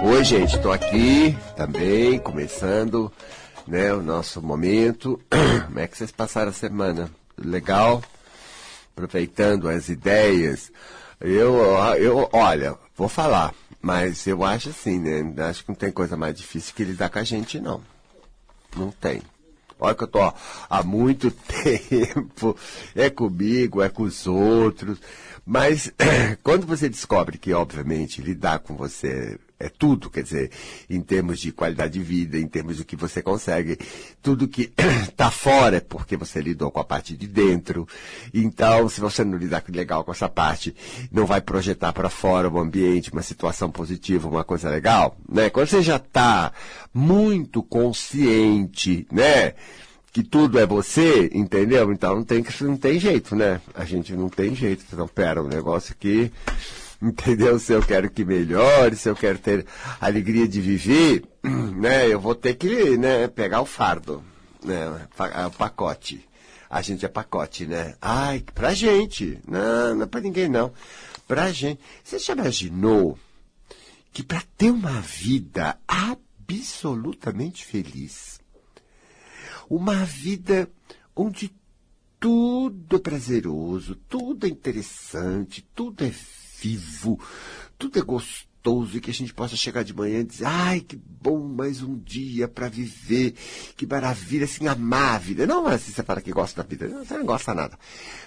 Oi, gente, estou aqui também, começando né, o nosso momento. Como é que vocês passaram a semana? Legal? Aproveitando as ideias. Eu, eu, olha, vou falar, mas eu acho assim, né? Acho que não tem coisa mais difícil que lidar com a gente, não. Não tem. Olha que eu tô ó, há muito tempo, é comigo, é com os outros. Mas quando você descobre que, obviamente, lidar com você é tudo, quer dizer, em termos de qualidade de vida, em termos do que você consegue, tudo que está fora é porque você lidou com a parte de dentro. Então, se você não lidar legal com essa parte, não vai projetar para fora o ambiente, uma situação positiva, uma coisa legal, né? Quando você já está muito consciente, né? que tudo é você, entendeu? Então não tem, não tem jeito, né? A gente não tem jeito. Então, pera, um negócio aqui entendeu? Se eu quero que melhore, se eu quero ter alegria de viver, né? Eu vou ter que, né, pegar o fardo, né? O pacote. A gente é pacote, né? Ai, pra gente. Não, não é pra ninguém, não. Pra gente. Você já imaginou que para ter uma vida absolutamente feliz, uma vida onde tudo é prazeroso, tudo é interessante, tudo é vivo, tudo é gostoso e que a gente possa chegar de manhã e dizer, ai, que bom, mais um dia para viver, que maravilha, assim, amar a vida. Não assim você fala que gosta da vida, você não gosta nada.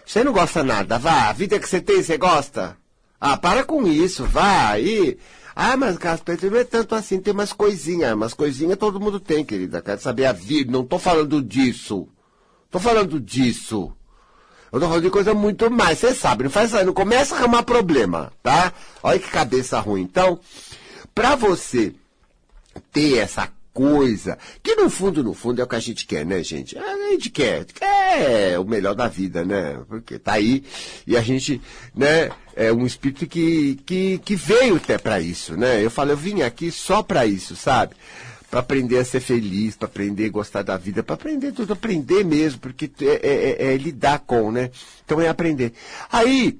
Você não gosta nada, vá, a vida que você tem, você gosta? Ah, para com isso, vá, aí... Ah, mas Carlos Pedro não é tanto assim, tem umas coisinhas, umas coisinhas todo mundo tem, querida. Quero saber a vida, não tô falando disso. Tô falando disso. Eu tô falando de coisa muito mais, você sabe, não faz não começa a arrumar problema, tá? Olha que cabeça ruim. Então, para você ter essa coisa, que no fundo, no fundo é o que a gente quer, né, gente? A gente quer, quer o melhor da vida, né? Porque tá aí e a gente, né, é um espírito que, que, que veio até para isso, né? Eu falo, eu vim aqui só para isso, sabe? Para aprender a ser feliz, para aprender a gostar da vida, para aprender tudo, aprender mesmo, porque é, é, é, é, lidar com, né? Então é aprender. Aí,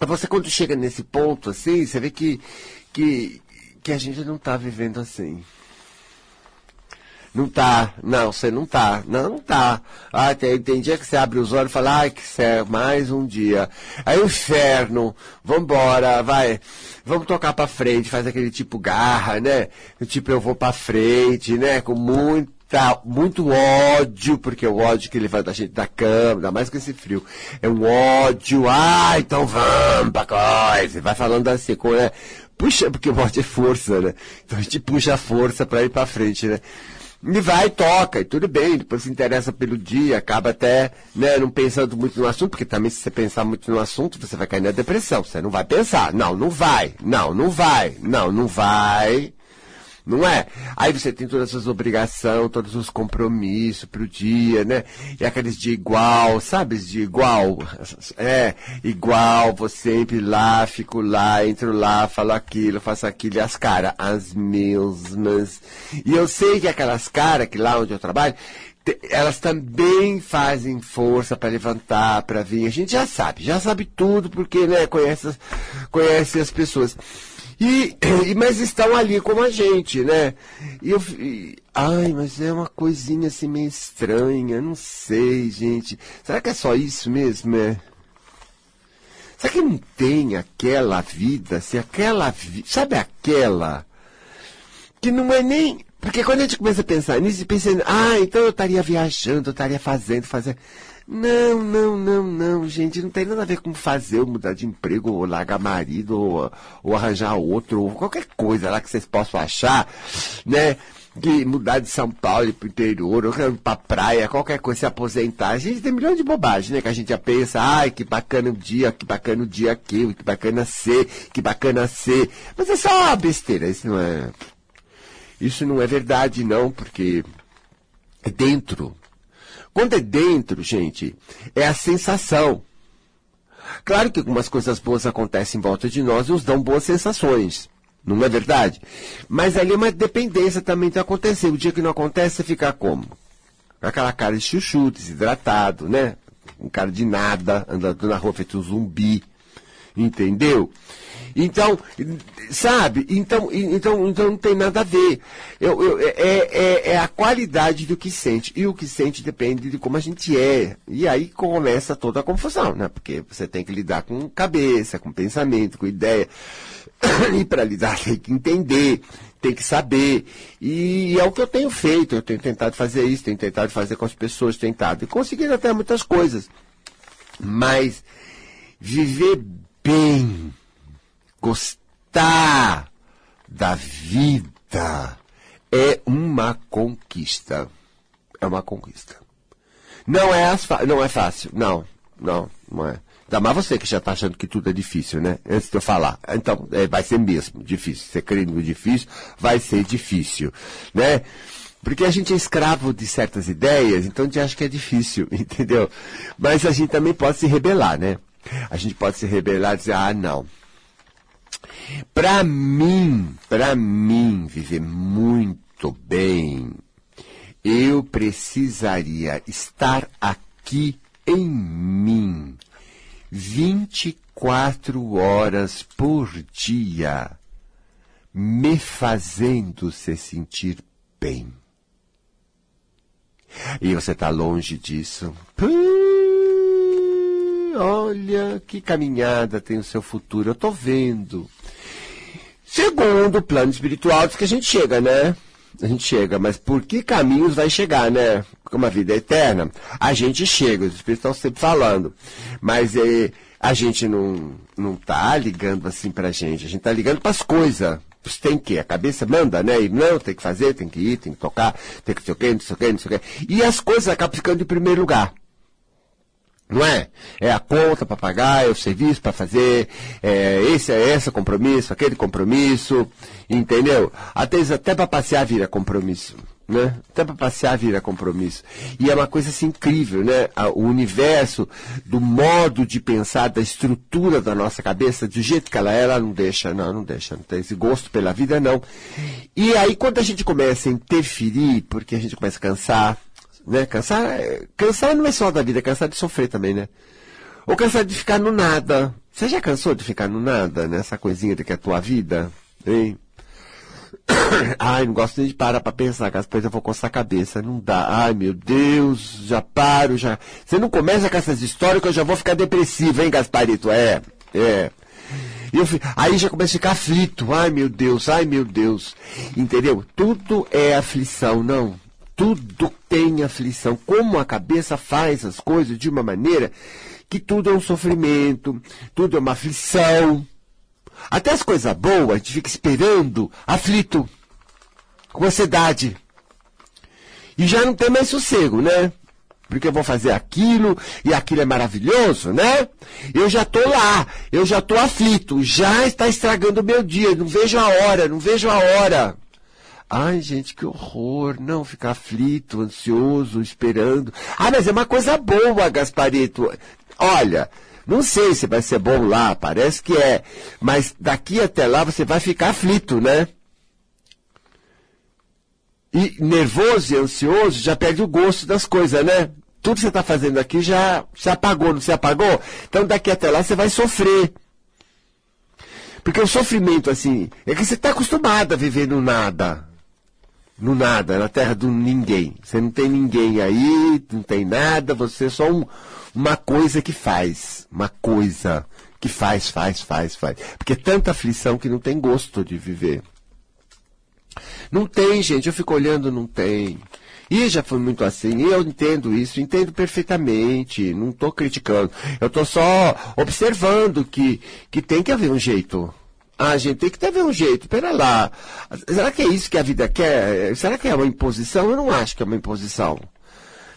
você quando chega nesse ponto, assim, você vê que, que, que a gente não está vivendo assim. Não tá, não, você não tá, não, não tá. Ah, tem, tem dia que você abre os olhos e fala, ai, que céu, mais um dia. Aí o inferno, vambora, vai, vamos tocar pra frente, faz aquele tipo garra, né? Tipo, eu vou pra frente, né? Com muita, muito ódio, porque é o ódio que levanta a gente da cama, ainda mais com esse frio. É um ódio, ah, então vamos pra coisa. Vai falando assim, com, né? Puxa, porque o ódio é força, né? Então a gente puxa a força pra ir pra frente, né? E vai, toca, e tudo bem, depois se interessa pelo dia, acaba até né, não pensando muito no assunto, porque também se você pensar muito no assunto, você vai cair na depressão, você não vai pensar. Não, não vai, não, não vai, não, não vai. Não é? Aí você tem todas as obrigações, todos os compromissos pro dia, né? E aqueles de igual, sabe? De igual. É, igual, vou sempre lá, fico lá, entro lá, falo aquilo, faço aquilo, e as caras, as mesmas. E eu sei que aquelas caras que lá onde eu trabalho, elas também fazem força para levantar, para vir. A gente já sabe, já sabe tudo, porque né, conhece, conhece as pessoas. E, e, mas estão ali como a gente, né? E eu, e, ai, mas é uma coisinha assim meio estranha, não sei, gente. Será que é só isso mesmo, é? Será que não tem aquela vida, assim, aquela vida, sabe aquela que não é nem, porque quando a gente começa a pensar nisso, pensa, ah, então eu estaria viajando, eu estaria fazendo, fazendo. Não, não, não, não, gente, não tem nada a ver com fazer, ou mudar de emprego, ou largar marido, ou, ou arranjar outro, ou qualquer coisa lá que vocês possam achar, né? De mudar de São Paulo para o interior, ou para praia, qualquer coisa, se aposentar. A gente tem milhões de bobagens, né? Que a gente já pensa, ai, que bacana o dia, que bacana o dia aquilo, que bacana ser, que bacana ser. Mas é só besteira, isso não é. Isso não é verdade, não, porque é dentro quando é dentro, gente, é a sensação. Claro que algumas coisas boas acontecem em volta de nós e nos dão boas sensações. Não é verdade? Mas ali é uma dependência também de acontecer. O dia que não acontece, você fica como? Com aquela cara de chuchu, desidratado, né? Um cara de nada, andando na rua feito um zumbi. Entendeu? Então, sabe? Então, então, então não tem nada a ver. Eu, eu, é, é, é, a qualidade do que sente. E o que sente depende de como a gente é. E aí começa toda a confusão, né? Porque você tem que lidar com cabeça, com pensamento, com ideia. E para lidar tem que entender, tem que saber. E é o que eu tenho feito. Eu tenho tentado fazer isso, tenho tentado fazer com as pessoas, tentado. E conseguindo até muitas coisas. Mas viver bem Gostar da vida é uma conquista. É uma conquista. Não é, não é fácil. Não, não, não é. Ainda mais você que já está achando que tudo é difícil, né? Antes de eu falar. Então, é, vai ser mesmo difícil. Você crê no difícil, vai ser difícil, né? Porque a gente é escravo de certas ideias, então a gente acha que é difícil, entendeu? Mas a gente também pode se rebelar, né? A gente pode se rebelar e dizer, ah, não, para mim, para mim viver muito bem, eu precisaria estar aqui em mim 24 horas por dia, me fazendo se sentir bem. E você está longe disso. Olha que caminhada tem o seu futuro, eu estou vendo. Segundo o plano espiritual, diz que a gente chega, né? A gente chega, mas por que caminhos vai chegar, né? Como a vida é eterna, a gente chega, os espíritos estão sempre falando. Mas é, a gente não, não tá ligando assim pra gente, a gente tá ligando pras coisas. Tem que, a cabeça manda, né? E não, tem que fazer, tem que ir, tem que tocar, tem que não sei o quê, não sei o quê, não sei o quê. E as coisas acabam ficando em primeiro lugar. Não é? É a conta para pagar, é o serviço para fazer, é esse é esse compromisso, aquele compromisso, entendeu? Até, até para passear vira compromisso, né? Até para passear vira compromisso. E é uma coisa assim incrível, né? O universo, do modo de pensar, da estrutura da nossa cabeça, do jeito que ela é, ela não deixa, não, não deixa, não tem esse gosto pela vida, não. E aí quando a gente começa a interferir, porque a gente começa a cansar, né? Cansar, cansar não é só da vida, é cansar de sofrer também, né? Ou cansar de ficar no nada. Você já cansou de ficar no nada, nessa coisinha que é a tua vida? Hein? Ai, não gosto nem de parar pra pensar, que depois eu vou coçar a cabeça. Não dá. Ai, meu Deus, já paro, já. Você não começa com essas histórias que eu já vou ficar depressivo, hein, Gasparito? É, é. Eu, aí já começa a ficar aflito. Ai, meu Deus, ai, meu Deus. Entendeu? Tudo é aflição, não tudo tem aflição. Como a cabeça faz as coisas de uma maneira que tudo é um sofrimento, tudo é uma aflição. Até as coisas boas, a gente fica esperando, aflito, com ansiedade. E já não tem mais sossego, né? Porque eu vou fazer aquilo, e aquilo é maravilhoso, né? Eu já estou lá, eu já estou aflito, já está estragando o meu dia, não vejo a hora, não vejo a hora. Ai, gente, que horror. Não, ficar aflito, ansioso, esperando. Ah, mas é uma coisa boa, Gasparito. Olha, não sei se vai ser bom lá, parece que é. Mas daqui até lá você vai ficar aflito, né? E nervoso e ansioso já perde o gosto das coisas, né? Tudo que você está fazendo aqui já se apagou, não se apagou? Então daqui até lá você vai sofrer. Porque o sofrimento, assim, é que você está acostumado a viver no nada no nada, na terra do ninguém. Você não tem ninguém aí, não tem nada, você é só um, uma coisa que faz. Uma coisa que faz, faz, faz, faz. Porque é tanta aflição que não tem gosto de viver. Não tem, gente, eu fico olhando, não tem. E já foi muito assim, eu entendo isso, entendo perfeitamente, não estou criticando. Eu estou só observando que, que tem que haver um jeito ah, gente, tem que ter um jeito. Pera lá. Será que é isso que a vida quer? Será que é uma imposição? Eu não acho que é uma imposição.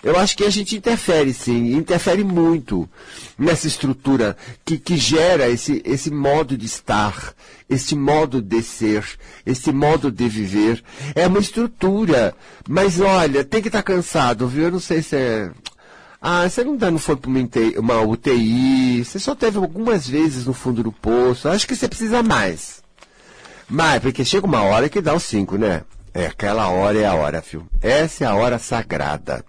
Eu acho que a gente interfere, sim, interfere muito nessa estrutura que, que gera esse, esse modo de estar, esse modo de ser, esse modo de viver. É uma estrutura. Mas olha, tem que estar tá cansado, viu? Eu não sei se é. Ah, você não, não foi para uma UTI, você só teve algumas vezes no fundo do poço. Acho que você precisa mais. Mas, porque chega uma hora que dá os cinco, né? É, aquela hora é a hora, viu? Essa é a hora sagrada.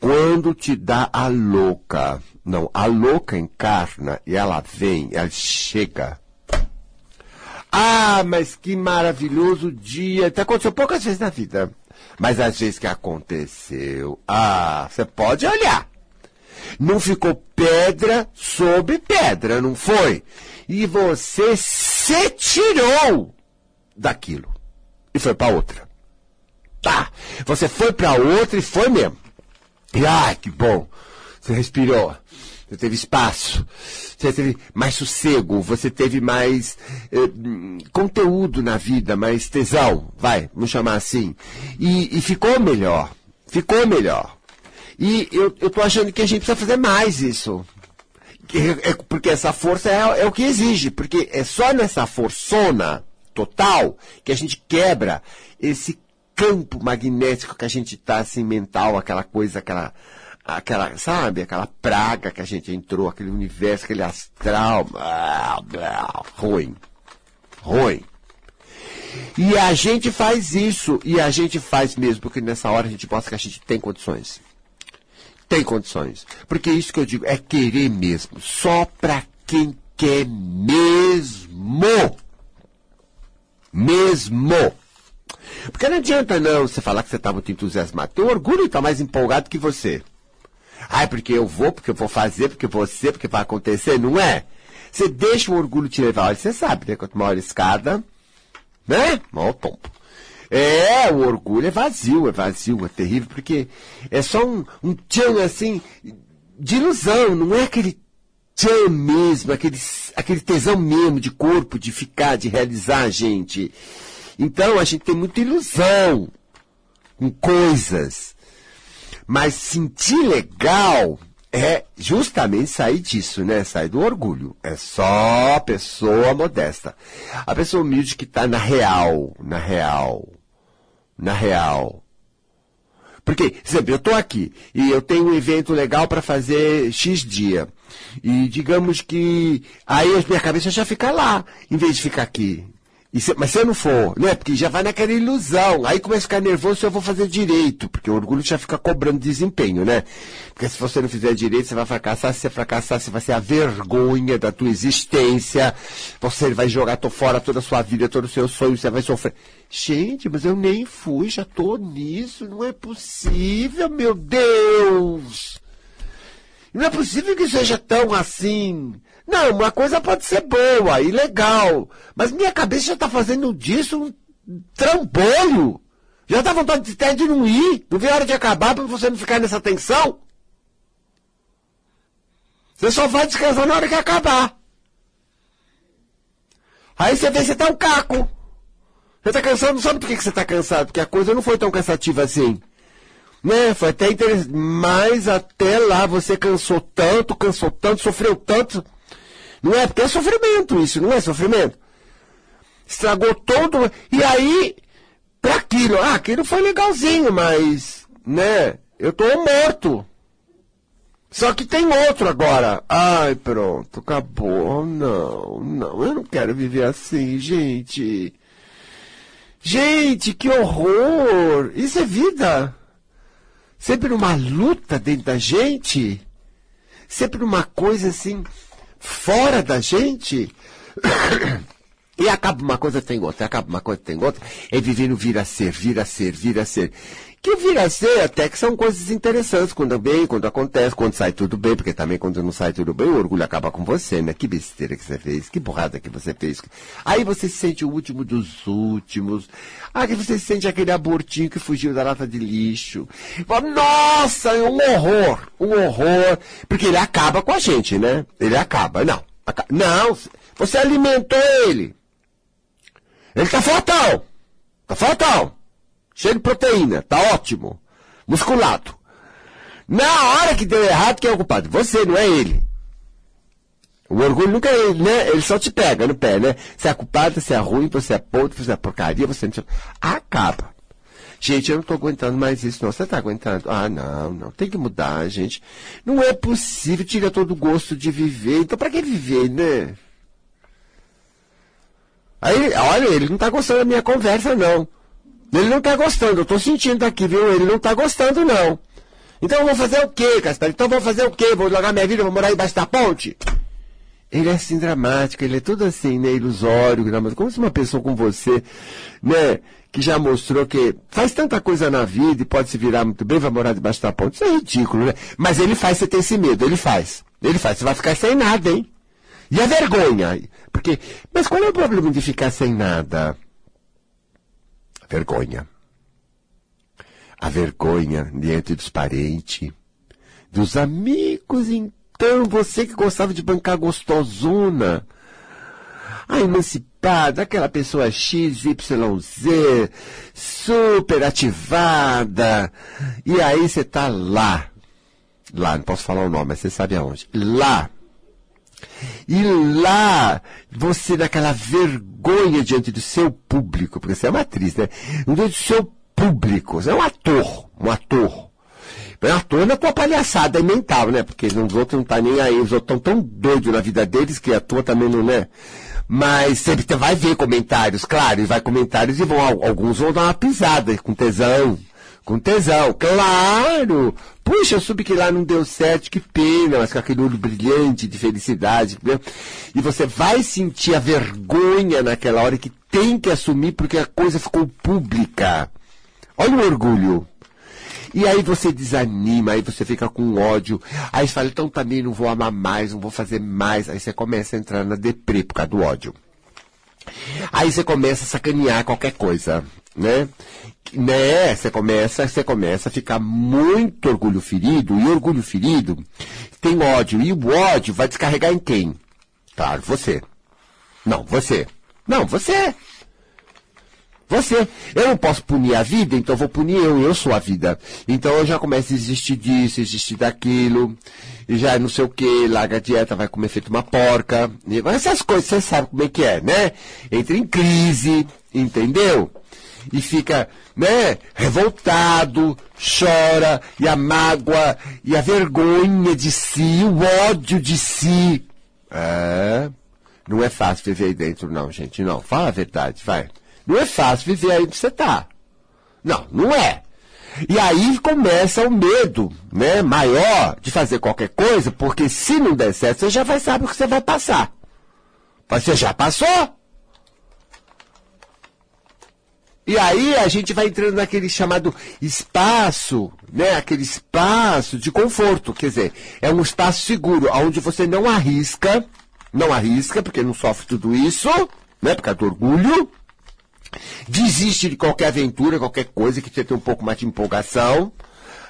Quando te dá a louca, Não, a louca encarna e ela vem, ela chega. Ah, mas que maravilhoso dia. Até aconteceu poucas vezes na vida. Mas às vezes que aconteceu, ah, você pode olhar. Não ficou pedra sobre pedra, não foi? E você se tirou daquilo e foi para outra. Tá, você foi para outra e foi mesmo. E ai, que bom. Você respirou. Você teve espaço, você teve mais sossego, você teve mais eh, conteúdo na vida, mais tesão, vai, vamos chamar assim. E, e ficou melhor, ficou melhor. E eu, eu tô achando que a gente precisa fazer mais isso. É, porque essa força é, é o que exige, porque é só nessa forçona total que a gente quebra esse campo magnético que a gente está assim mental, aquela coisa, aquela aquela, sabe, aquela praga que a gente entrou, aquele universo, aquele astral, blá, blá, ruim. Ruim. E a gente faz isso, e a gente faz mesmo, porque nessa hora a gente mostra que a gente tem condições. Tem condições. Porque isso que eu digo é querer mesmo. Só para quem quer mesmo. Mesmo. Porque não adianta não você falar que você está muito entusiasmado. Teu orgulho está mais empolgado que você. Ai, porque eu vou, porque eu vou fazer, porque você, porque vai acontecer. Não é. Você deixa o orgulho te levar. Olha, você sabe, né? Quanto maior a escada, né? Maior tombo. É, o orgulho é vazio, é vazio, é terrível, porque é só um, um tchan assim, de ilusão, não é aquele tchan mesmo, aquele, aquele tesão mesmo de corpo, de ficar, de realizar gente. Então a gente tem muita ilusão com coisas. Mas sentir legal é justamente sair disso, né? Sair do orgulho. É só pessoa modesta. A pessoa humilde que está na real, na real, na real. Porque, por exemplo, eu estou aqui e eu tenho um evento legal para fazer X dia. E digamos que aí a minha cabeça já fica lá, em vez de ficar aqui. Mas se eu não for, né? Porque já vai naquela ilusão. Aí começa a ficar nervoso se eu vou fazer direito. Porque o orgulho já fica cobrando desempenho, né? Porque se você não fizer direito, você vai fracassar. Se você fracassar, você vai ser a vergonha da tua existência. Você vai jogar fora toda a sua vida, todo o seu sonho, você vai sofrer. Gente, mas eu nem fui, já tô nisso. Não é possível, meu Deus! Não é possível que seja tão assim. Não, uma coisa pode ser boa e legal, mas minha cabeça já está fazendo disso um trambolho. Já dá vontade de, de não ir, não vê a hora de acabar para você não ficar nessa tensão. Você só vai descansar na hora que acabar. Aí você vê você tá um caco. Você tá cansado, não sabe por que você tá cansado, porque a coisa não foi tão cansativa assim. Né? Foi até interessante. Mas até lá você cansou tanto, cansou tanto, sofreu tanto. Não é porque é sofrimento isso, não é sofrimento. Estragou todo. E aí, para aquilo, ah, aquilo foi legalzinho, mas, né, eu tô morto. Só que tem outro agora. Ai, pronto, acabou. Não, não, eu não quero viver assim, gente. Gente, que horror! Isso é vida. Sempre uma luta dentro da gente. Sempre uma coisa assim fora da gente. E acaba uma coisa, tem outra, acaba uma coisa, tem outra. É viver no vir a ser, vir a ser, vir a ser. Que o vir a ser até que são coisas interessantes, quando bem, quando acontece, quando sai tudo bem, porque também quando não sai tudo bem, o orgulho acaba com você, né? Que besteira que você fez, que burrada que você fez. Aí você se sente o último dos últimos. Aí você se sente aquele abortinho que fugiu da lata de lixo. Nossa, é um horror, um horror. Porque ele acaba com a gente, né? Ele acaba, não. Não, você alimentou ele. Ele tá fortão. Tá fortão. Cheio de proteína. Tá ótimo. Musculado. Na hora que deu errado, quem é o culpado? Você, não é ele. O orgulho nunca é ele, né? Ele só te pega no pé, né? Você é culpado, você é ruim, você é podre, você é porcaria, você não... Acaba. Gente, eu não estou aguentando mais isso, não. Você está aguentando? Ah, não, não. Tem que mudar, gente. Não é possível. Tira todo o gosto de viver. Então, para que viver, né? Aí, olha, ele não está gostando da minha conversa, não. Ele não está gostando, eu estou sentindo aqui, viu? Ele não está gostando, não. Então eu vou fazer o quê, Castanho? Então eu vou fazer o quê? Vou largar minha vida, vou morar embaixo da ponte? Ele é assim dramático, ele é todo assim, né, ilusório, dramático. Como se uma pessoa com você, né, que já mostrou que faz tanta coisa na vida e pode se virar muito bem, vai morar debaixo da ponte. Isso é ridículo, né? Mas ele faz você ter esse medo, ele faz. Ele faz, você vai ficar sem nada, hein? E a vergonha? Porque, mas qual é o problema de ficar sem nada? Vergonha. A vergonha diante dos parentes, dos amigos, então, você que gostava de bancar gostosona. A emancipada, aquela pessoa X, Y, Z, super ativada. E aí você tá lá. Lá, não posso falar o nome, mas você sabe aonde. Lá e lá, você daquela vergonha diante do seu público, porque você é uma atriz, né? Diante do seu público, você é um ator, um ator. É um ator na tua palhaçada mental, né? Porque os outros não tá nem aí, os outros estão tão doidos na vida deles que a tua também não é. Mas sempre vai ver comentários, claro, e vai comentários e vão, alguns vão dar uma pisada com tesão com tesão, claro! Puxa, eu soube que lá não deu certo, que pena, mas com aquele olho brilhante de felicidade. Né? E você vai sentir a vergonha naquela hora que tem que assumir porque a coisa ficou pública. Olha o orgulho. E aí você desanima, aí você fica com ódio. Aí você fala, então também não vou amar mais, não vou fazer mais. Aí você começa a entrar na deprê por causa do ódio. Aí você começa a sacanear qualquer coisa, né? Né, você começa, você começa a ficar muito orgulho ferido, e orgulho ferido tem ódio, e o ódio vai descarregar em quem? Claro, você. Não, você. Não, você. Você. Eu não posso punir a vida, então vou punir eu, eu sou a vida. Então eu já começo a desistir disso, desistir daquilo, e já não sei o que, larga a dieta, vai comer feito uma porca. Essas coisas você sabe como é que é, né? Entra em crise, entendeu? E fica, né, revoltado, chora, e a mágoa, e a vergonha de si, o ódio de si. É, não é fácil viver aí dentro, não, gente, não. Fala a verdade, vai. Não é fácil viver aí onde você está. Não, não é. E aí começa o medo, né, maior de fazer qualquer coisa, porque se não der certo, você já vai saber o que você vai passar. Mas você já passou. E aí a gente vai entrando naquele chamado espaço, né, aquele espaço de conforto, quer dizer, é um espaço seguro, onde você não arrisca, não arrisca, porque não sofre tudo isso, né, por causa do orgulho, Desiste de qualquer aventura, qualquer coisa que você tenha um pouco mais de empolgação.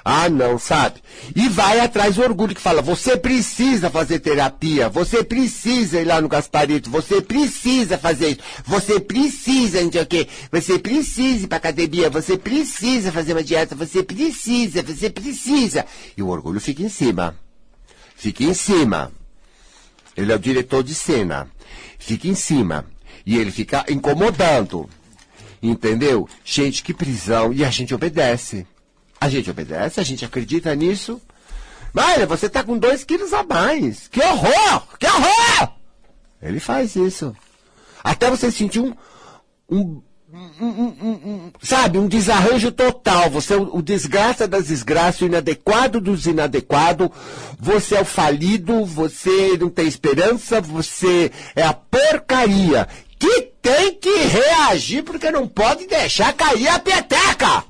Ah, não, sabe? E vai atrás do orgulho que fala, você precisa fazer terapia, você precisa ir lá no Gasparito, você precisa fazer isso, você precisa, não sei o quê, você precisa ir pra academia, você precisa fazer uma dieta, você precisa, você precisa. E o orgulho fica em cima. Fica em cima. Ele é o diretor de cena. Fica em cima. E ele fica incomodando. Entendeu? Gente, que prisão. E a gente obedece. A gente obedece, a gente acredita nisso. Mas você tá com dois quilos a mais. Que horror! Que horror! Ele faz isso. Até você sentir um, um, um, sabe, um desarranjo total. Você é o, o desgraça das desgraças, o inadequado dos inadequados. Você é o falido, você não tem esperança, você é a porcaria que tem que reagir porque não pode deixar cair a peteca.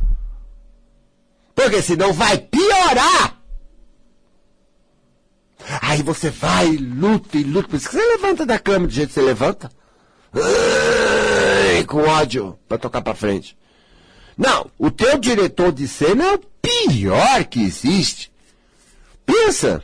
Porque senão vai piorar. Aí você vai, luta e luta. Por isso que você levanta da cama do jeito que você levanta. Com ódio para tocar para frente. Não, o teu diretor de cena é o pior que existe. Pensa.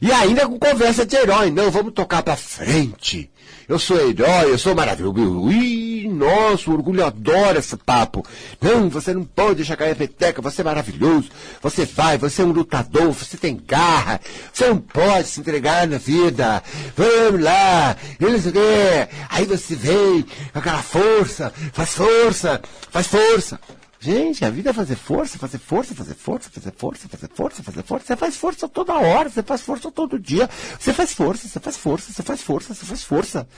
E ainda com conversa de herói. Não, vamos tocar para frente eu sou herói, eu sou maravilhoso. Ih, nossa, o orgulho adora esse papo. Não, você não pode deixar cair a peteca, você é maravilhoso. Você vai, você é um lutador, você tem garra. Você não pode se entregar na vida. Vamos lá, sei o quê. Aí você vem com aquela força, faz força, faz força. Gente, a vida é fazer força, fazer força, fazer força, fazer força, fazer força, fazer força. Você faz força toda hora, você faz força todo dia. Você faz força, você faz força, você faz força, você faz força.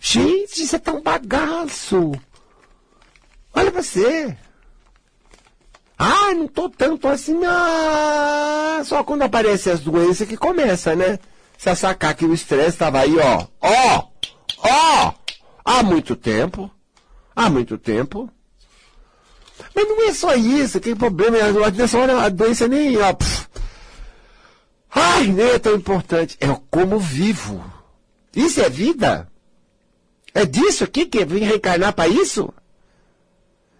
Gente, você tá um bagaço. Olha pra você. Ah, não tô tanto assim, ah, só quando aparecem as doenças que começa, né? Se sacar que o estresse estava aí, ó, ó, ó, há muito tempo, há muito tempo. Mas não é só isso, que problema, hora a doença nem, ó, ai, nem é tão importante, é como vivo. Isso é vida? É disso aqui que vim reencarnar para isso?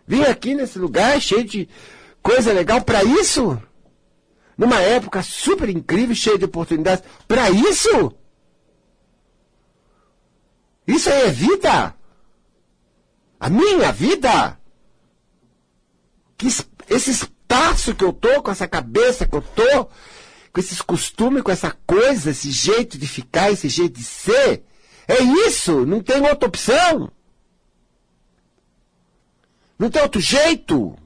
Vim aqui nesse lugar cheio de coisa legal para isso? Numa época super incrível, cheia de oportunidades, para isso? Isso aí é vida? A minha vida? Que esse espaço que eu tô, com essa cabeça que eu tô, com esses costumes, com essa coisa, esse jeito de ficar, esse jeito de ser, é isso, não tem outra opção. Não tem outro jeito.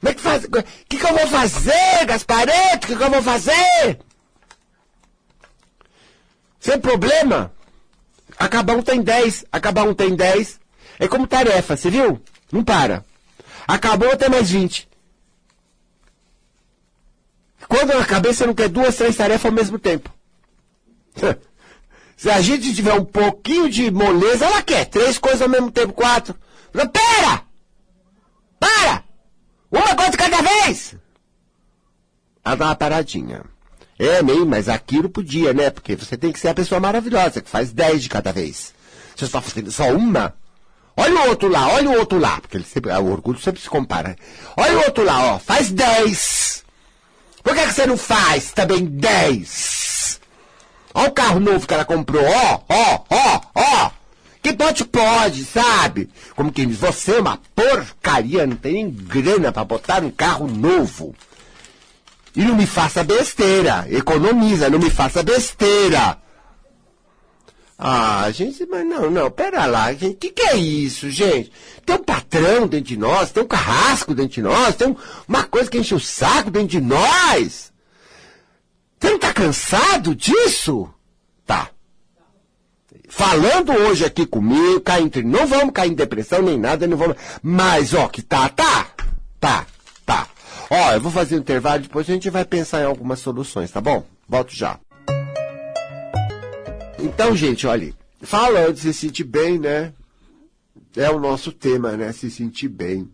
Como é que faz? O que, que eu vou fazer, Gaspareto? O que, que eu vou fazer? Sem problema. Acabar um tem 10, acabar um tem 10. É como tarefa, você viu? Não para. Acabou até mais 20. Quando na cabeça não quer duas, três tarefas ao mesmo tempo. Se a gente tiver um pouquinho de moleza, ela quer três coisas ao mesmo tempo, quatro. Não, pera! Para! Uma coisa cada vez! Ela dá uma paradinha. É, meio, mas aquilo podia, né? Porque você tem que ser a pessoa maravilhosa, que faz dez de cada vez. Você está fazendo só uma? Olha o outro lá, olha o outro lá. Porque ele sempre, o orgulho sempre se compara. Olha o outro lá, ó. Faz dez. Por que, que você não faz também dez? Olha o carro novo que ela comprou, ó, ó, ó, ó. Que pode, pode, sabe? Como quem diz, você é uma porcaria, não tem nem grana para botar um carro novo. E não me faça besteira, economiza, não me faça besteira. Ah, gente, mas não, não, pera lá, gente, o que, que é isso, gente? Tem um patrão dentro de nós, tem um carrasco dentro de nós, tem uma coisa que enche o saco dentro de nós. Você não está cansado disso? Tá. Falando hoje aqui comigo, cá entre. Não vamos cair em depressão nem nada, não vamos. Mas, ó, que tá, tá. Tá, tá. Ó, eu vou fazer um intervalo, depois a gente vai pensar em algumas soluções, tá bom? Volto já. Então, gente, olha, falando se sentir bem, né? É o nosso tema, né? Se sentir bem.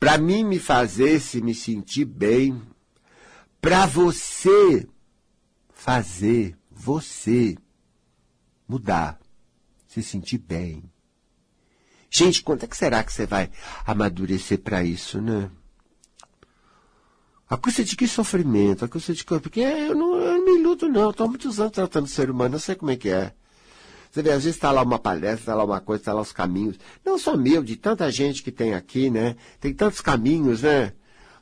Para mim me fazer se me sentir bem para você fazer você mudar, se sentir bem. Gente, quanto é que será que você vai amadurecer para isso, né? A custa de que sofrimento? A custa de que... Porque eu não, eu não me iludo, não. Estou há muitos anos tratando ser humano, eu sei como é que é. Você vê, às vezes está lá uma palestra, está lá uma coisa, está lá os caminhos. Não só meu, de tanta gente que tem aqui, né? Tem tantos caminhos, né?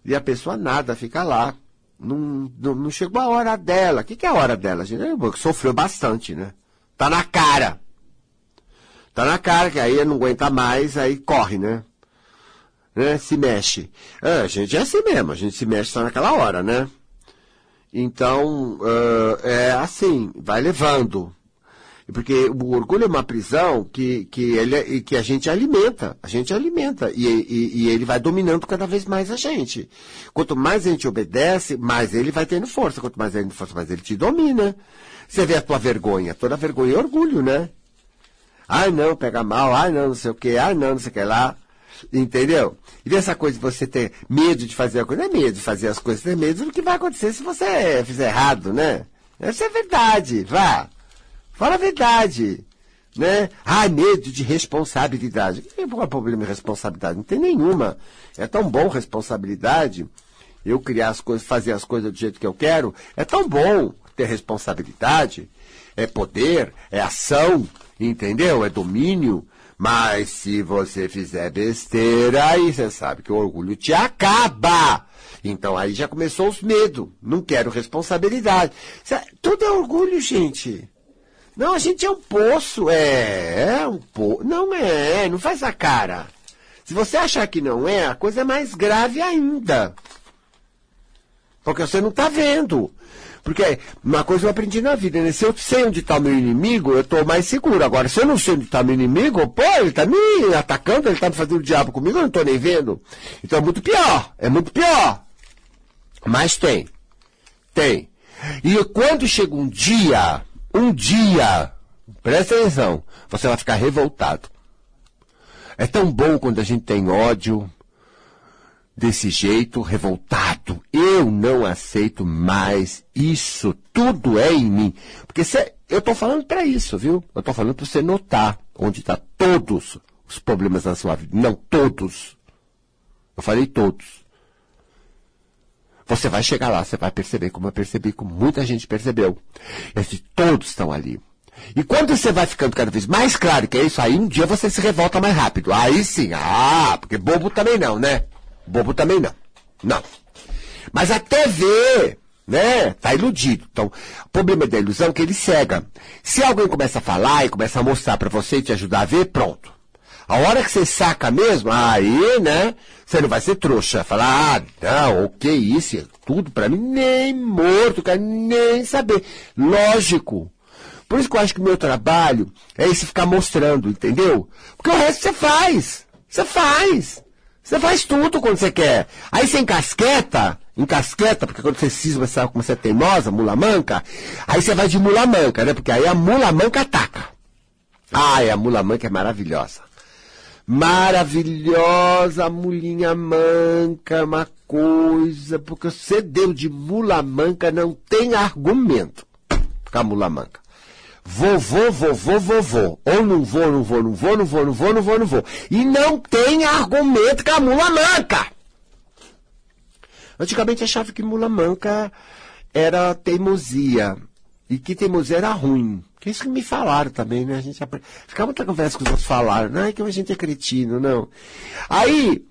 E a pessoa nada, fica lá. Não, não, não, chegou a hora dela. O que, que é a hora dela, gente? Sofreu bastante, né? Tá na cara. Tá na cara, que aí não aguenta mais, aí corre, né? Né? Se mexe. É, a gente é assim mesmo, a gente se mexe só naquela hora, né? Então, uh, é assim, vai levando. Porque o orgulho é uma prisão que, que, ele, que a gente alimenta. A gente alimenta. E, e, e, ele vai dominando cada vez mais a gente. Quanto mais a gente obedece, mais ele vai tendo força. Quanto mais ele tem força, mais ele te domina. Você vê a tua vergonha. Toda vergonha é orgulho, né? Ai não, pega mal. Ai não, não sei o que. Ai não, não sei o que lá. Entendeu? E dessa coisa de você ter medo de fazer a coisa. Não é medo de fazer as coisas, é medo do que vai acontecer se você fizer errado, né? Isso é verdade. Vá. Fala a verdade. Né? Ah, medo de responsabilidade. Qual é o problema de responsabilidade? Não tem nenhuma. É tão bom responsabilidade. Eu criar as coisas, fazer as coisas do jeito que eu quero. É tão bom ter responsabilidade. É poder, é ação, entendeu? É domínio. Mas se você fizer besteira, aí você sabe que o orgulho te acaba. Então aí já começou os medos. Não quero responsabilidade. Tudo é orgulho, gente. Não, a gente é um poço. É, é um poço. Não é, não faz a cara. Se você achar que não é, a coisa é mais grave ainda. Porque você não está vendo. Porque uma coisa eu aprendi na vida, né? Se eu sei onde está o meu inimigo, eu estou mais seguro. Agora, se eu não sei onde está meu inimigo, pô, ele está me atacando, ele está me fazendo diabo comigo, eu não estou nem vendo. Então é muito pior, é muito pior. Mas tem, tem. E quando chega um dia, um dia, presta atenção, você vai ficar revoltado. É tão bom quando a gente tem ódio, desse jeito, revoltado. Eu não aceito mais isso. Tudo é em mim. Porque cê, eu estou falando para isso, viu? Eu estou falando para você notar onde está todos os problemas da sua vida. Não todos. Eu falei todos. Você vai chegar lá, você vai perceber como eu percebi, como muita gente percebeu. Esses todos estão ali. E quando você vai ficando cada vez mais claro que é isso, aí um dia você se revolta mais rápido. Aí sim, ah, porque bobo também não, né? Bobo também não. Não. Mas até ver, né? Tá iludido. Então, o problema da ilusão é que ele cega. Se alguém começa a falar e começa a mostrar para você e te ajudar a ver, pronto. A hora que você saca mesmo, aí, né? Você não vai ser trouxa. Falar, ah, não, o que isso? É tudo para mim, nem morto, quero nem saber. Lógico. Por isso que eu acho que o meu trabalho é esse ficar mostrando, entendeu? Porque o resto você faz. Você faz. Você faz tudo quando você quer. Aí você encasqueta, encasqueta, porque quando você cisma, você sabe como você é teimosa, mula manca, aí você vai de mula manca, né? Porque aí a mula manca ataca. Ai, a mula manca é maravilhosa. Maravilhosa, mulinha manca, uma coisa, porque você deu de mula manca, não tem argumento a mula manca. Vovô, vovô, vovô. Ou não vou, não vou, não vou, não vou, não vou, não vou, não vou. E não tem argumento com a mula manca. Antigamente achava que mula manca era teimosia. E que teimosia era ruim. Que é isso que me falaram também, né? A gente aprende. Ficava muita conversa que os outros falaram. Não é que a gente é cretino, não. Aí,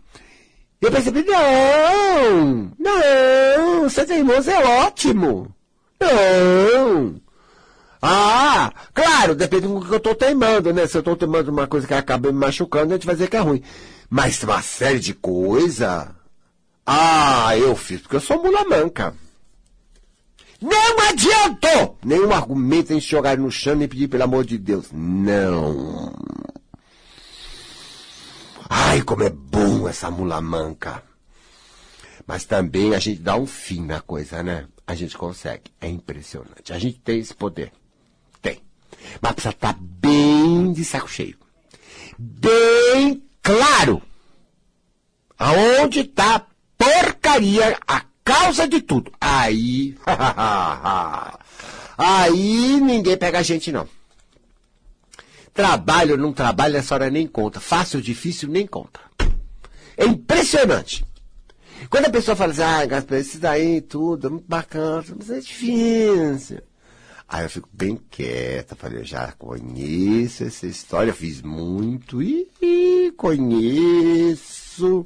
eu percebi, não! Não! Ser teimoso é ótimo! Não! Ah, claro, depende do que eu estou teimando, né? Se eu estou teimando uma coisa que acaba me machucando, a gente vai dizer que é ruim. Mas uma série de coisa. Ah, eu fiz, porque eu sou mula manca. Não adiantou! Nenhum argumento em jogar no chão nem pedir pelo amor de Deus. Não. Ai, como é bom essa mula manca. Mas também a gente dá um fim na coisa, né? A gente consegue. É impressionante. A gente tem esse poder. Mas precisa estar tá bem de saco cheio. Bem claro. Aonde está porcaria, a causa de tudo. Aí. aí ninguém pega a gente, não. Trabalho ou não trabalho, essa hora nem conta. Fácil ou difícil, nem conta. É impressionante. Quando a pessoa fala assim, ah, Gaspar, isso daí tudo é muito bacana, mas é difícil. Aí eu fico bem quieta, falei, eu já conheço essa história, fiz muito e conheço.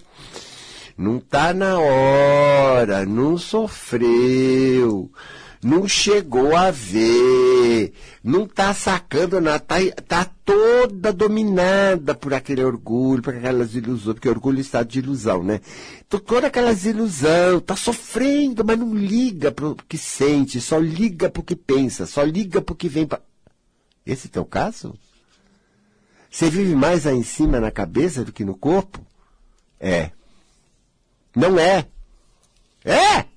Não tá na hora, não sofreu não chegou a ver, não está sacando nada, está tá toda dominada por aquele orgulho, por aquelas ilusões, porque orgulho é estado de ilusão, né? Então, toda aquelas ilusão, está sofrendo, mas não liga para o que sente, só liga para o que pensa, só liga para o que vem para... Esse é teu caso? Você vive mais aí em cima na cabeça do que no corpo? É. Não é. É!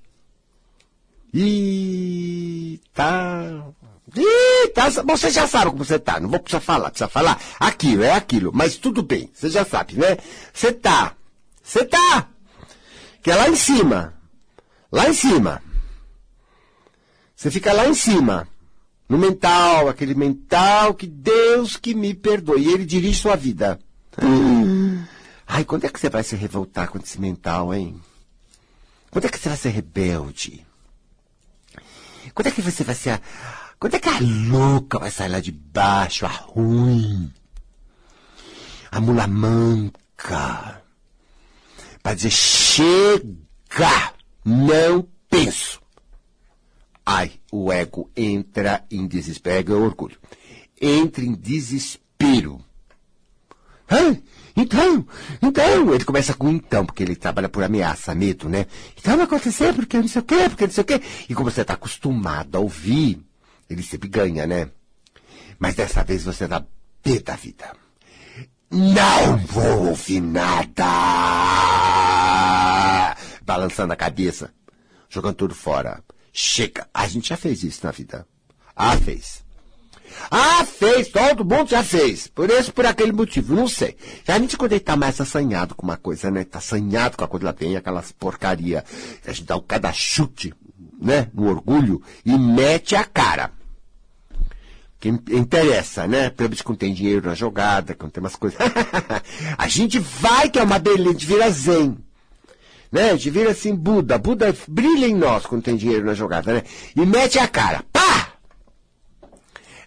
E tá. E tá. Você já sabe como você tá. Não vou precisar falar, precisa falar. Aquilo, é aquilo. Mas tudo bem, você já sabe, né? Você tá. Você tá. Que é lá em cima. Lá em cima. Você fica lá em cima. No mental, aquele mental que Deus que me perdoe. E ele dirige sua vida. Ai, quando é que você vai se revoltar com esse mental, hein? Quando é que você vai ser rebelde? Quando é que você vai ser. A... Quando é que a louca vai sair lá de baixo, a ruim? A mula manca. Para dizer, chega! Não penso. Ai, o ego entra em desespero. Ego é orgulho. Entra em desespero. Hã? Então, então, ele começa com então, porque ele trabalha por ameaça, medo, né? Então vai acontecer porque não sei o quê, porque não sei o quê. E como você está acostumado a ouvir, ele sempre ganha, né? Mas dessa vez você dá pé da vida. Não vou ouvir nada! Balançando a cabeça, jogando tudo fora. Chega! A gente já fez isso na vida. Ah, fez. Ah, fez, todo mundo já fez. Por esse, por aquele motivo, não sei. Já a gente quando ele tá mais assanhado com uma coisa, né? Tá assanhado com a coisa, lá vem aquelas porcaria. A gente dá um cada chute, né? No orgulho e mete a cara. Que interessa, né? Principalmente quando tem dinheiro na jogada, quando tem umas coisas. a gente vai que é uma beleza, gente vira zen. Né? Gente vira assim Buda. Buda brilha em nós quando tem dinheiro na jogada, né? E mete a cara.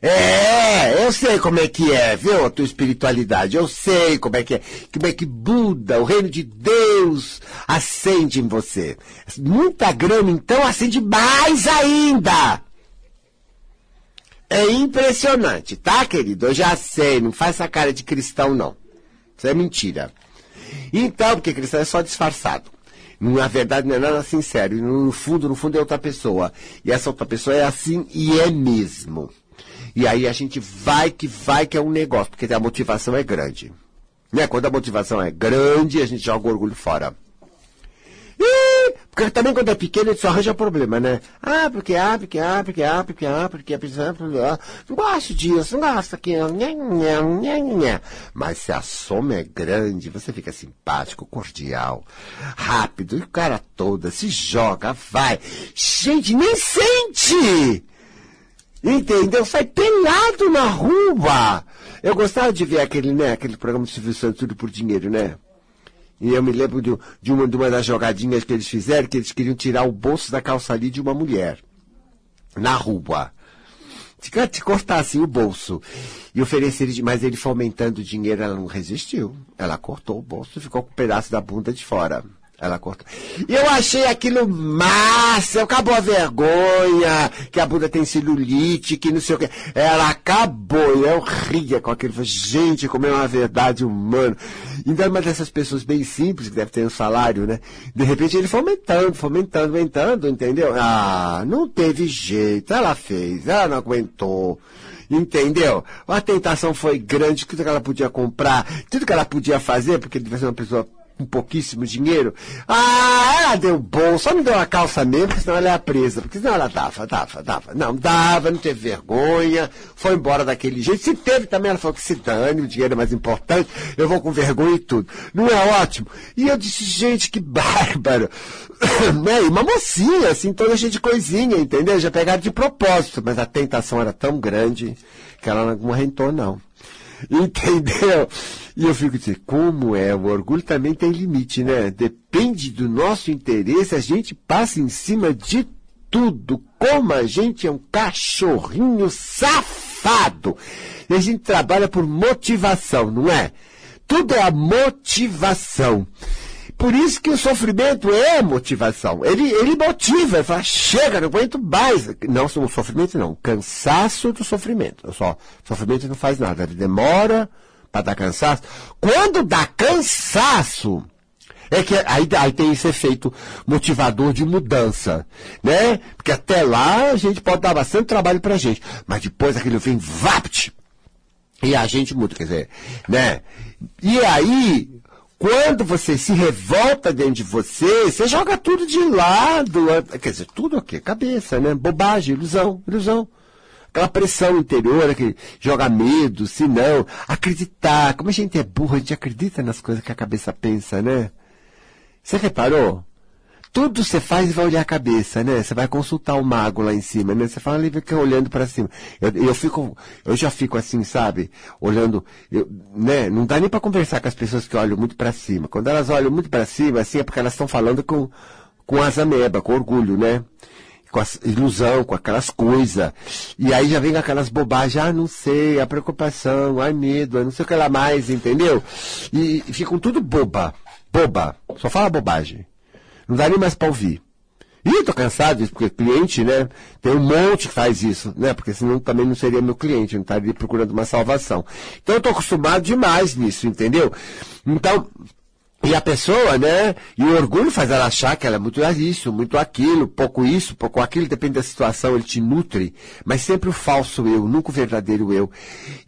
É, eu sei como é que é, viu, a tua espiritualidade. Eu sei como é que é. Como é que Buda, o reino de Deus, acende em você. Muita grama, então, acende mais ainda. É impressionante, tá, querido? Eu já sei, não faz essa cara de cristão, não. Isso é mentira. Então, porque cristão é só disfarçado. Na verdade, não é nada sincero. No fundo, no fundo é outra pessoa. E essa outra pessoa é assim e é mesmo. E aí a gente vai que vai que é um negócio, porque a motivação é grande. Né? Quando a motivação é grande, a gente joga o orgulho fora. E, porque também quando é pequeno, gente só arranja problema, né? Ah, porque ah, porque ah, porque ah, porque ah, porque ah, não gosto disso, não gosto daquilo. Mas se a soma é grande, você fica simpático, cordial, rápido, e o cara toda se joga, vai. Gente, nem sente! Entendeu? Sai pelado na rua. Eu gostava de ver aquele, né, aquele programa do Silvio Santos, Tudo por Dinheiro, né? E eu me lembro de, de, uma, de uma das jogadinhas que eles fizeram, que eles queriam tirar o bolso da calça ali de uma mulher. Na rua. Te, cortar assim o bolso. E oferecer, mas ele fomentando dinheiro, ela não resistiu. Ela cortou o bolso e ficou com um pedaço da bunda de fora. Ela corta. E eu achei aquilo massa, acabou a vergonha, que a bunda tem celulite, que não sei o que. Ela acabou, e eu ria com aquilo. Gente, como é uma verdade humana. Então, uma dessas pessoas bem simples, que deve ter um salário, né? De repente ele fomentando, fomentando, fomentando, entendeu? Ah, não teve jeito, ela fez, ela não aguentou. Entendeu? A tentação foi grande, tudo que ela podia comprar, tudo que ela podia fazer, porque ele devia ser uma pessoa com pouquíssimo dinheiro. Ah, ela deu bom, só não deu a calça mesmo, porque senão ela é presa. Porque senão ela dava, dava, dava. Não, dava, não teve vergonha, foi embora daquele jeito. Se teve também, ela falou que se dane, o dinheiro é mais importante, eu vou com vergonha e tudo. Não é ótimo? E eu disse, gente, que bárbaro. né? E uma mocinha, assim, toda cheia de coisinha, entendeu? Já pegaram de propósito, mas a tentação era tão grande que ela não arrentou, não. Entendeu? E eu fico dizendo, como é? O orgulho também tem limite, né? Depende do nosso interesse, a gente passa em cima de tudo. Como a gente é um cachorrinho safado. E a gente trabalha por motivação, não é? Tudo é a motivação. Por isso que o sofrimento é motivação. Ele, ele motiva, ele fala, chega, não aguento mais. Não, o sofrimento não, cansaço do sofrimento. Só, sofrimento não faz nada, ele demora para dar cansaço. Quando dá cansaço, é que aí, aí tem esse efeito motivador de mudança, né? Porque até lá a gente pode dar bastante trabalho pra gente, mas depois aquilo vem vapt e a gente muda, quer dizer, né? E aí quando você se revolta dentro de você, você joga tudo de lado. Quer dizer, tudo o quê? Cabeça, né? Bobagem, ilusão, ilusão. Aquela pressão interior que joga medo, se não, acreditar. Como a gente é burro, a gente acredita nas coisas que a cabeça pensa, né? Você reparou? Tudo você faz e vai olhar a cabeça, né? Você vai consultar o mago lá em cima, né? Você fala ali, fica olhando para cima. Eu, eu fico, eu já fico assim, sabe? Olhando, eu, né? Não dá nem para conversar com as pessoas que olham muito para cima. Quando elas olham muito para cima, assim, é porque elas estão falando com, com as ameba, com orgulho, né? Com a ilusão, com aquelas coisas. E aí já vem aquelas bobagens, ah, não sei, a preocupação, ai medo, não sei o que lá mais, entendeu? E, e ficam tudo boba, boba, só fala bobagem. Não dá nem mais para ouvir. E eu tô cansado disso, porque cliente, né, tem um monte que faz isso, né, porque senão também não seria meu cliente, eu não estaria procurando uma salvação. Então eu tô acostumado demais nisso, entendeu? Então, e a pessoa, né? E o orgulho faz ela achar que ela é muito isso, muito aquilo, pouco isso, pouco aquilo, depende da situação, ele te nutre. Mas sempre o falso eu, nunca o verdadeiro eu.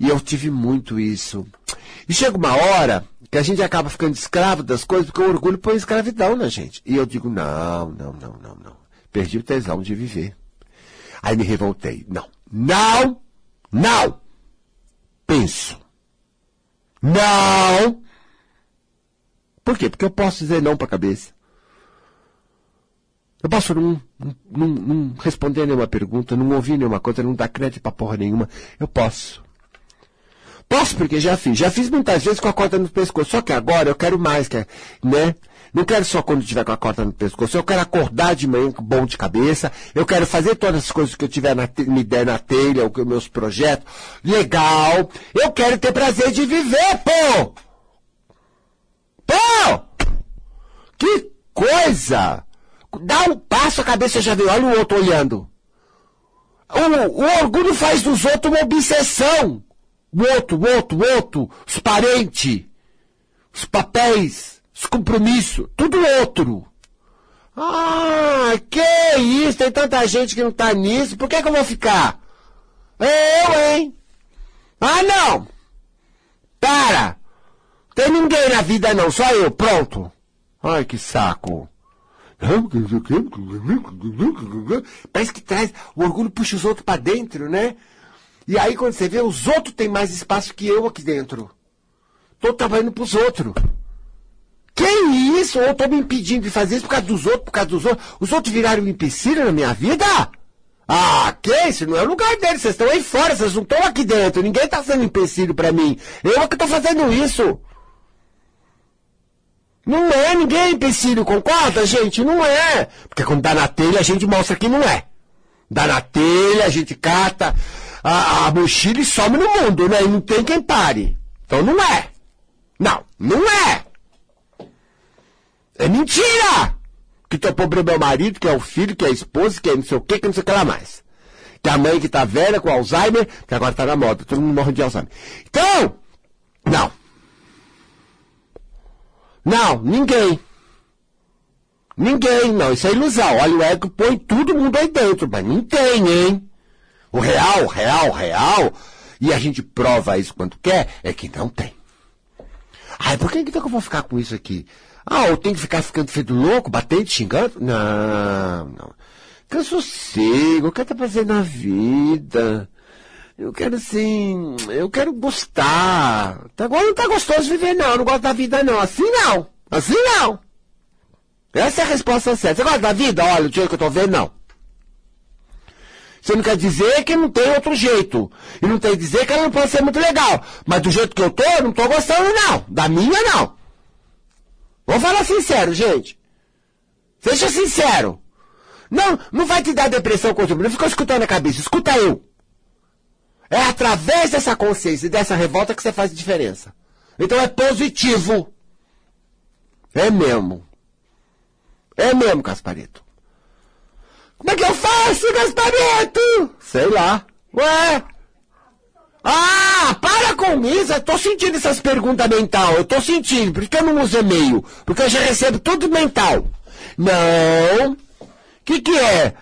E eu tive muito isso. E chega uma hora que a gente acaba ficando escravo das coisas, porque o orgulho põe escravidão na gente. E eu digo, não, não, não, não, não. Perdi o tesão de viver. Aí me revoltei. Não, não, não. Penso. Não. Por quê? Porque eu posso dizer não para a cabeça. Eu posso não, não, não, responder nenhuma pergunta, não ouvir nenhuma coisa, não dar crédito para porra nenhuma. Eu posso. Posso porque já fiz. Já fiz muitas vezes com a corda no pescoço. Só que agora eu quero mais, que, né? Não quero só quando tiver com a corda no pescoço. Eu quero acordar de manhã com bom de cabeça. Eu quero fazer todas as coisas que eu tiver na, me der na telha, os meus projetos. Legal. Eu quero ter prazer de viver, pô! Pô! Que coisa! Dá um passo, a cabeça já vê. Olha o outro olhando. O, o orgulho faz dos outros uma obsessão o outro, o outro, o outro, os parentes, os papéis, os compromissos, tudo outro. Ah, que isso, tem tanta gente que não tá nisso, por que, que eu vou ficar? Eu, hein? Ah, não! Para! Tem ninguém na vida não, só eu, pronto. Ai, que saco. Parece que traz, o orgulho puxa os outros para dentro, né? E aí quando você vê, os outros têm mais espaço que eu aqui dentro. Tô trabalhando pros outros. Que isso? Ou tô me impedindo de fazer isso por causa dos outros, por causa dos outros. Os outros viraram um empecilho na minha vida? Ah, que isso? Não é o lugar deles. Vocês estão aí fora, vocês não estão aqui dentro. Ninguém tá sendo empecilho para mim. Eu é que tô fazendo isso. Não é, ninguém é empecilho, concorda, gente? Não é. Porque quando dá na telha, a gente mostra que não é. Dá na telha, a gente cata a, a mochila e some no mundo, né? E não tem quem pare. Então não é. Não, não é. É mentira! Que teu problema é o marido, que é o filho, que é a esposa, que é não sei o que, que não sei o que lá mais. Que a mãe que tá velha com Alzheimer, que agora tá na moda, todo mundo morre de Alzheimer. Então, não. Não, ninguém. Ninguém, não. Isso é ilusão. Olha, o ego põe todo mundo aí dentro, mas não tem, hein? O real, real, real, e a gente prova isso quando quer, é que não tem. Ai, por que então que eu vou ficar com isso aqui? Ah, eu tenho que ficar ficando feito louco, batendo, xingando? Não, não. Quero sossego, eu quero fazendo na vida. Eu quero assim, eu quero gostar. Agora não tá gostoso viver não, eu não gosto da vida não. Assim não, assim não. Essa é a resposta certa. Você gosta da vida? Olha, o jeito que eu tô vendo, não. Você não quer dizer que não tem outro jeito. E não tem que dizer que ela não pode ser muito legal. Mas do jeito que eu tô, eu não tô gostando, não. Da minha, não. Vou falar sincero, gente. Seja sincero. Não, não vai te dar depressão com Não fica escutando a cabeça. Escuta eu. É através dessa consciência e dessa revolta que você faz diferença. Então é positivo. É mesmo. É mesmo, Casparito. Como é que eu faço, Gasparito? Sei lá. Ué? Ah, para com isso. Eu tô sentindo essas perguntas mental. Eu tô sentindo. Por que eu não uso e-mail? Porque eu já recebo tudo mental. Não. O que que é?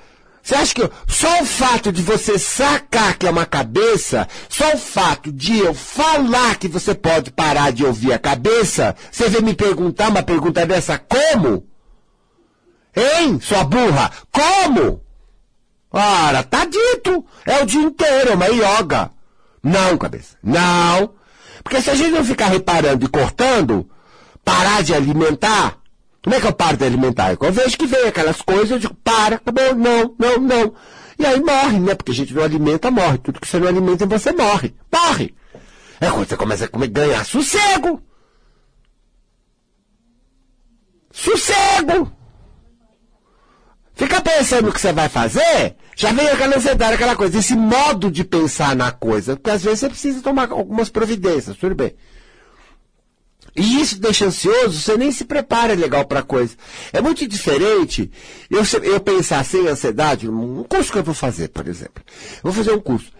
Você acha que só o fato de você sacar que é uma cabeça, só o fato de eu falar que você pode parar de ouvir a cabeça, você vem me perguntar uma pergunta dessa como? Hein, sua burra? Como? Ora, tá dito. É o dia inteiro, é uma yoga. Não, cabeça. Não. Porque se a gente não ficar reparando e cortando, parar de alimentar, como é que eu paro de alimentar? Eu vejo que vem aquelas coisas, eu digo, para, acabou, não, não, não. E aí morre, né? Porque a gente não alimenta, morre. Tudo que você não alimenta, você morre. Morre. É quando você começa a ganhar sossego. Sossego. Pensando o que você vai fazer, já vem aquela ansiedade, aquela coisa, esse modo de pensar na coisa, porque às vezes você precisa tomar algumas providências, tudo bem. E isso deixa ansioso, você nem se prepara legal para coisa. É muito diferente eu, eu pensar sem ansiedade, um curso que eu vou fazer, por exemplo. Vou fazer um curso.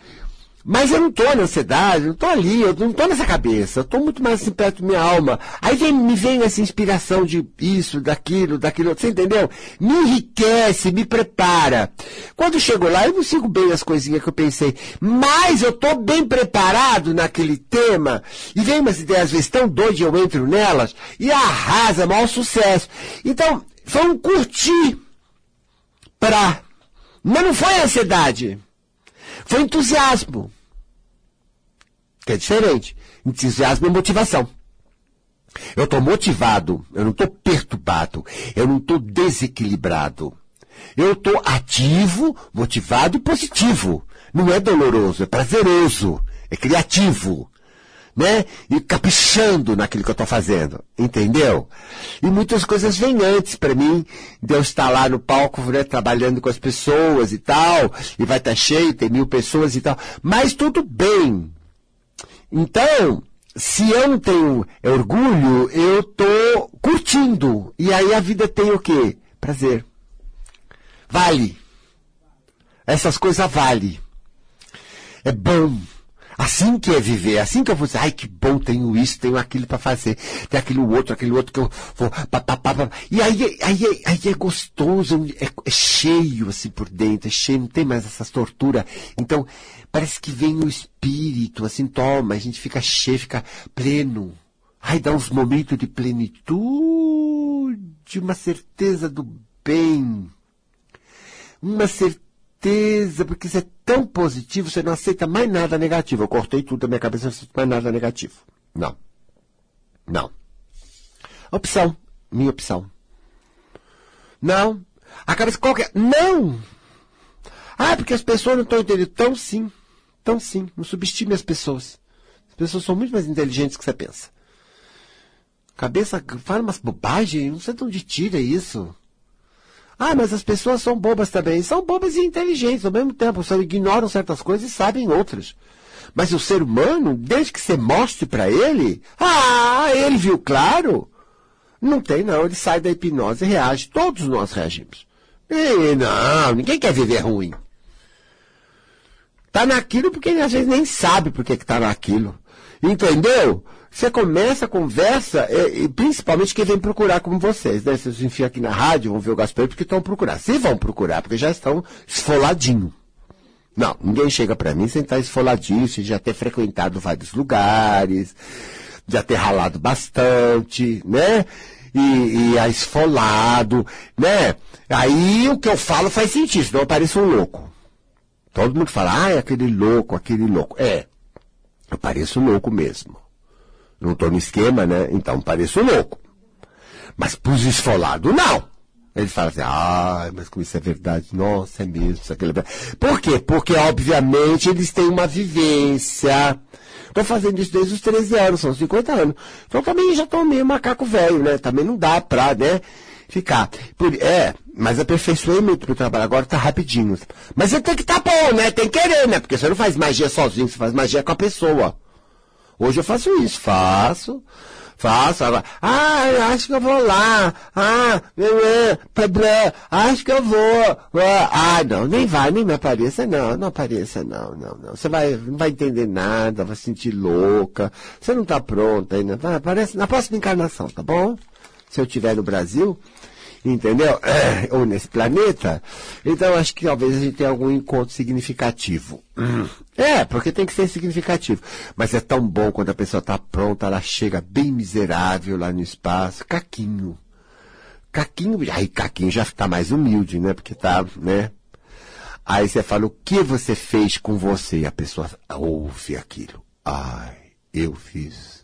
Mas eu não estou na ansiedade, não estou ali, eu não estou nessa cabeça, eu estou muito mais assim perto da minha alma. Aí vem, me vem essa inspiração de isso, daquilo, daquilo, você entendeu? Me enriquece, me prepara. Quando chego lá, eu não sigo bem as coisinhas que eu pensei, mas eu estou bem preparado naquele tema, e vem umas ideias às vezes tão doidas, eu entro nelas, e arrasa, maior sucesso. Então, foi um curtir pra. Mas não foi ansiedade. Foi entusiasmo. Que é diferente. Entusiasmo é motivação. Eu estou motivado, eu não estou perturbado, eu não estou desequilibrado. Eu estou ativo, motivado e positivo. Não é doloroso, é prazeroso, é criativo né? E caprichando naquilo que eu estou fazendo, entendeu? E muitas coisas vêm antes para mim, Deus está lá no palco, né, trabalhando com as pessoas e tal, e vai estar tá cheio, tem mil pessoas e tal, mas tudo bem. Então, se eu não tenho orgulho, eu estou curtindo, e aí a vida tem o quê? Prazer. Vale. Essas coisas vale. É bom Assim que é viver, assim que eu vou dizer, ai que bom, tenho isso, tenho aquilo para fazer, tem aquilo outro, aquele outro que eu vou. Pá, pá, pá, pá. E aí, aí, aí é gostoso, é, é, cheio assim por dentro, é cheio, não tem mais essas torturas. Então, parece que vem o espírito, assim, toma, a gente fica cheio, fica pleno. Ai, dá uns momentos de plenitude, uma certeza do bem. Uma certeza porque isso é tão positivo, você não aceita mais nada negativo. Eu cortei tudo da minha cabeça, não aceito mais nada negativo. Não. Não. Opção. Minha opção. Não. A cabeça qualquer. Não! Ah, porque as pessoas não estão entendendo. Tão sim. Tão sim. Não subestime as pessoas. As pessoas são muito mais inteligentes que você pensa. Cabeça fala umas bobagens, não sei de onde tira isso. Ah, mas as pessoas são bobas também. São bobas e inteligentes ao mesmo tempo. Só ignoram certas coisas e sabem outras. Mas o ser humano, desde que você mostre para ele, ah, ele viu claro. Não tem não, ele sai da hipnose e reage. Todos nós reagimos. E não, ninguém quer viver ruim. Tá naquilo porque às vezes nem sabe por que tá naquilo. Entendeu? Você começa a conversa, e, e, principalmente quem vem procurar como vocês, né? Vocês enfiam aqui na rádio, vão ver o Gaspar porque estão procurando. Se vão procurar, porque já estão esfoladinho. Não, ninguém chega para mim sem estar esfoladinho, sem já ter frequentado vários lugares, já ter ralado bastante, né? E, e a esfolado, né? Aí o que eu falo faz sentido, senão eu pareço um louco. Todo mundo fala, ah, é aquele louco, aquele louco. É, eu pareço louco mesmo. Não estou no esquema, né? Então pareço louco. Mas pros esfolados, não. Ele fala assim, ah, mas como isso é verdade, nossa, é mesmo, isso é verdade. Por quê? Porque, obviamente, eles têm uma vivência. Estou fazendo isso desde os 13 anos, são 50 anos. Então também já estou meio macaco velho, né? Também não dá pra, né? Ficar. Por, é, mas aperfeiçoei muito pro trabalho, agora tá rapidinho. Mas você tem que tá bom, né? Tem que querer, né? Porque você não faz magia sozinho, você faz magia com a pessoa. Hoje eu faço isso, faço, faço. Agora, ah, acho que eu vou lá. Ah, acho que eu vou. Ah, não, nem vai, nem me apareça, não, não apareça, não, não, não. Você vai, não vai entender nada, vai se sentir louca. Você não está pronta ainda. Aparece na próxima encarnação, tá bom? Se eu estiver no Brasil, entendeu? Ou nesse planeta. Então acho que talvez a gente tenha algum encontro significativo. É, porque tem que ser significativo. Mas é tão bom quando a pessoa está pronta, ela chega bem miserável lá no espaço, caquinho. Caquinho, aí Caquinho já está mais humilde, né? Porque tá, né? Aí você fala, o que você fez com você? E a pessoa ouve aquilo. Ai, eu fiz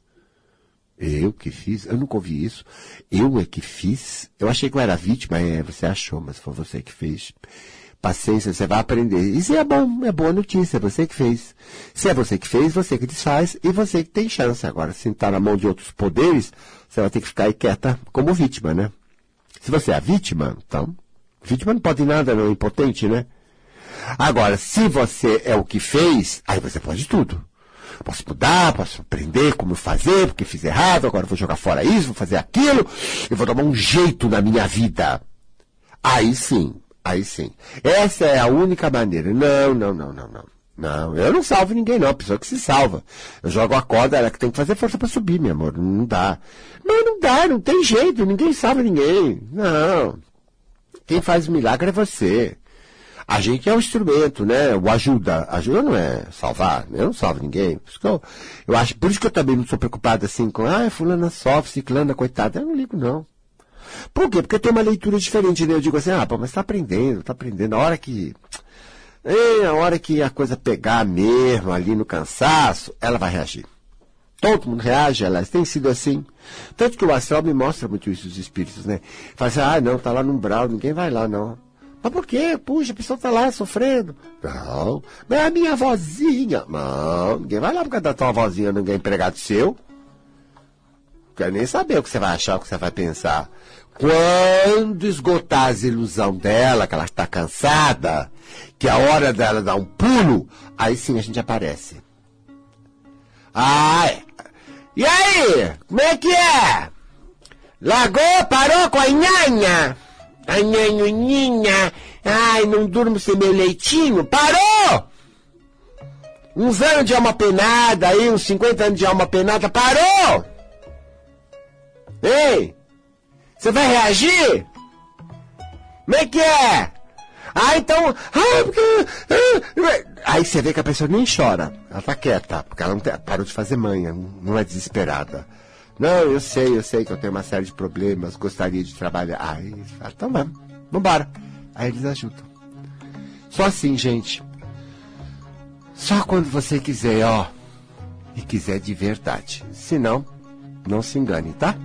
eu que fiz? Eu nunca ouvi isso. Eu é que fiz? Eu achei que eu era vítima, é, você achou, mas foi você que fez. Paciência, você vai aprender. Isso é bom, é boa notícia, é você que fez. Se é você que fez, você que desfaz e você que tem chance. Agora, se está na mão de outros poderes, você vai ter que ficar aí quieta como vítima, né? Se você é a vítima, então, vítima não pode nada, não é impotente, né? Agora, se você é o que fez, aí você pode tudo. Posso mudar, posso aprender como fazer, porque fiz errado, agora vou jogar fora isso, vou fazer aquilo, eu vou tomar um jeito na minha vida. Aí sim, aí sim. Essa é a única maneira. Não, não, não, não, não. Não, eu não salvo ninguém, não. A pessoa que se salva. Eu jogo a corda, ela que tem que fazer força para subir, meu amor. Não dá. Mas não dá, não tem jeito. Ninguém salva ninguém. Não. Quem faz o milagre é você. A gente é o instrumento, né? O ajuda. Ajuda não é salvar. Eu não salvo ninguém. Por isso que eu, eu acho, por isso que eu também não sou preocupado assim com, ah, fulana sofre, ciclana, coitada. Eu não ligo, não. Por quê? Porque tem uma leitura diferente, né? Eu digo assim, ah, pô, mas tá aprendendo, tá aprendendo. A hora que a hora que a coisa pegar mesmo ali no cansaço, ela vai reagir. Todo mundo reage, elas têm sido assim. Tanto que o astral me mostra muito isso, os espíritos, né? Fala assim, ah, não, tá lá no umbral, ninguém vai lá, não. Mas por quê? Puxa, a pessoa tá lá sofrendo. Não, mas é a minha vozinha. Não, ninguém vai lá por causa da tua vozinha, ninguém é empregado seu. Quero nem saber o que você vai achar, o que você vai pensar. Quando esgotar as ilusão dela, que ela está cansada, que é a hora dela dar um pulo, aí sim a gente aparece. É. e aí? Como é que é? Lagou, parou com a nhanha? A nhanhuninha. Ai, não durmo sem meu leitinho. Parou! Uns anos de alma penada aí, uns 50 anos de alma penada. Parou! Ei! Você vai reagir? Como é que é? Ah, então. Ah, porque. Ah, aí você vê que a pessoa nem chora. Ela tá quieta, porque ela não tem, parou de fazer manha, não é desesperada. Não, eu sei, eu sei que eu tenho uma série de problemas, gostaria de trabalhar. Aí fala, então vamos, vambora. Aí eles ajudam. Só assim, gente. Só quando você quiser, ó. E quiser de verdade. Se não, não se engane, tá?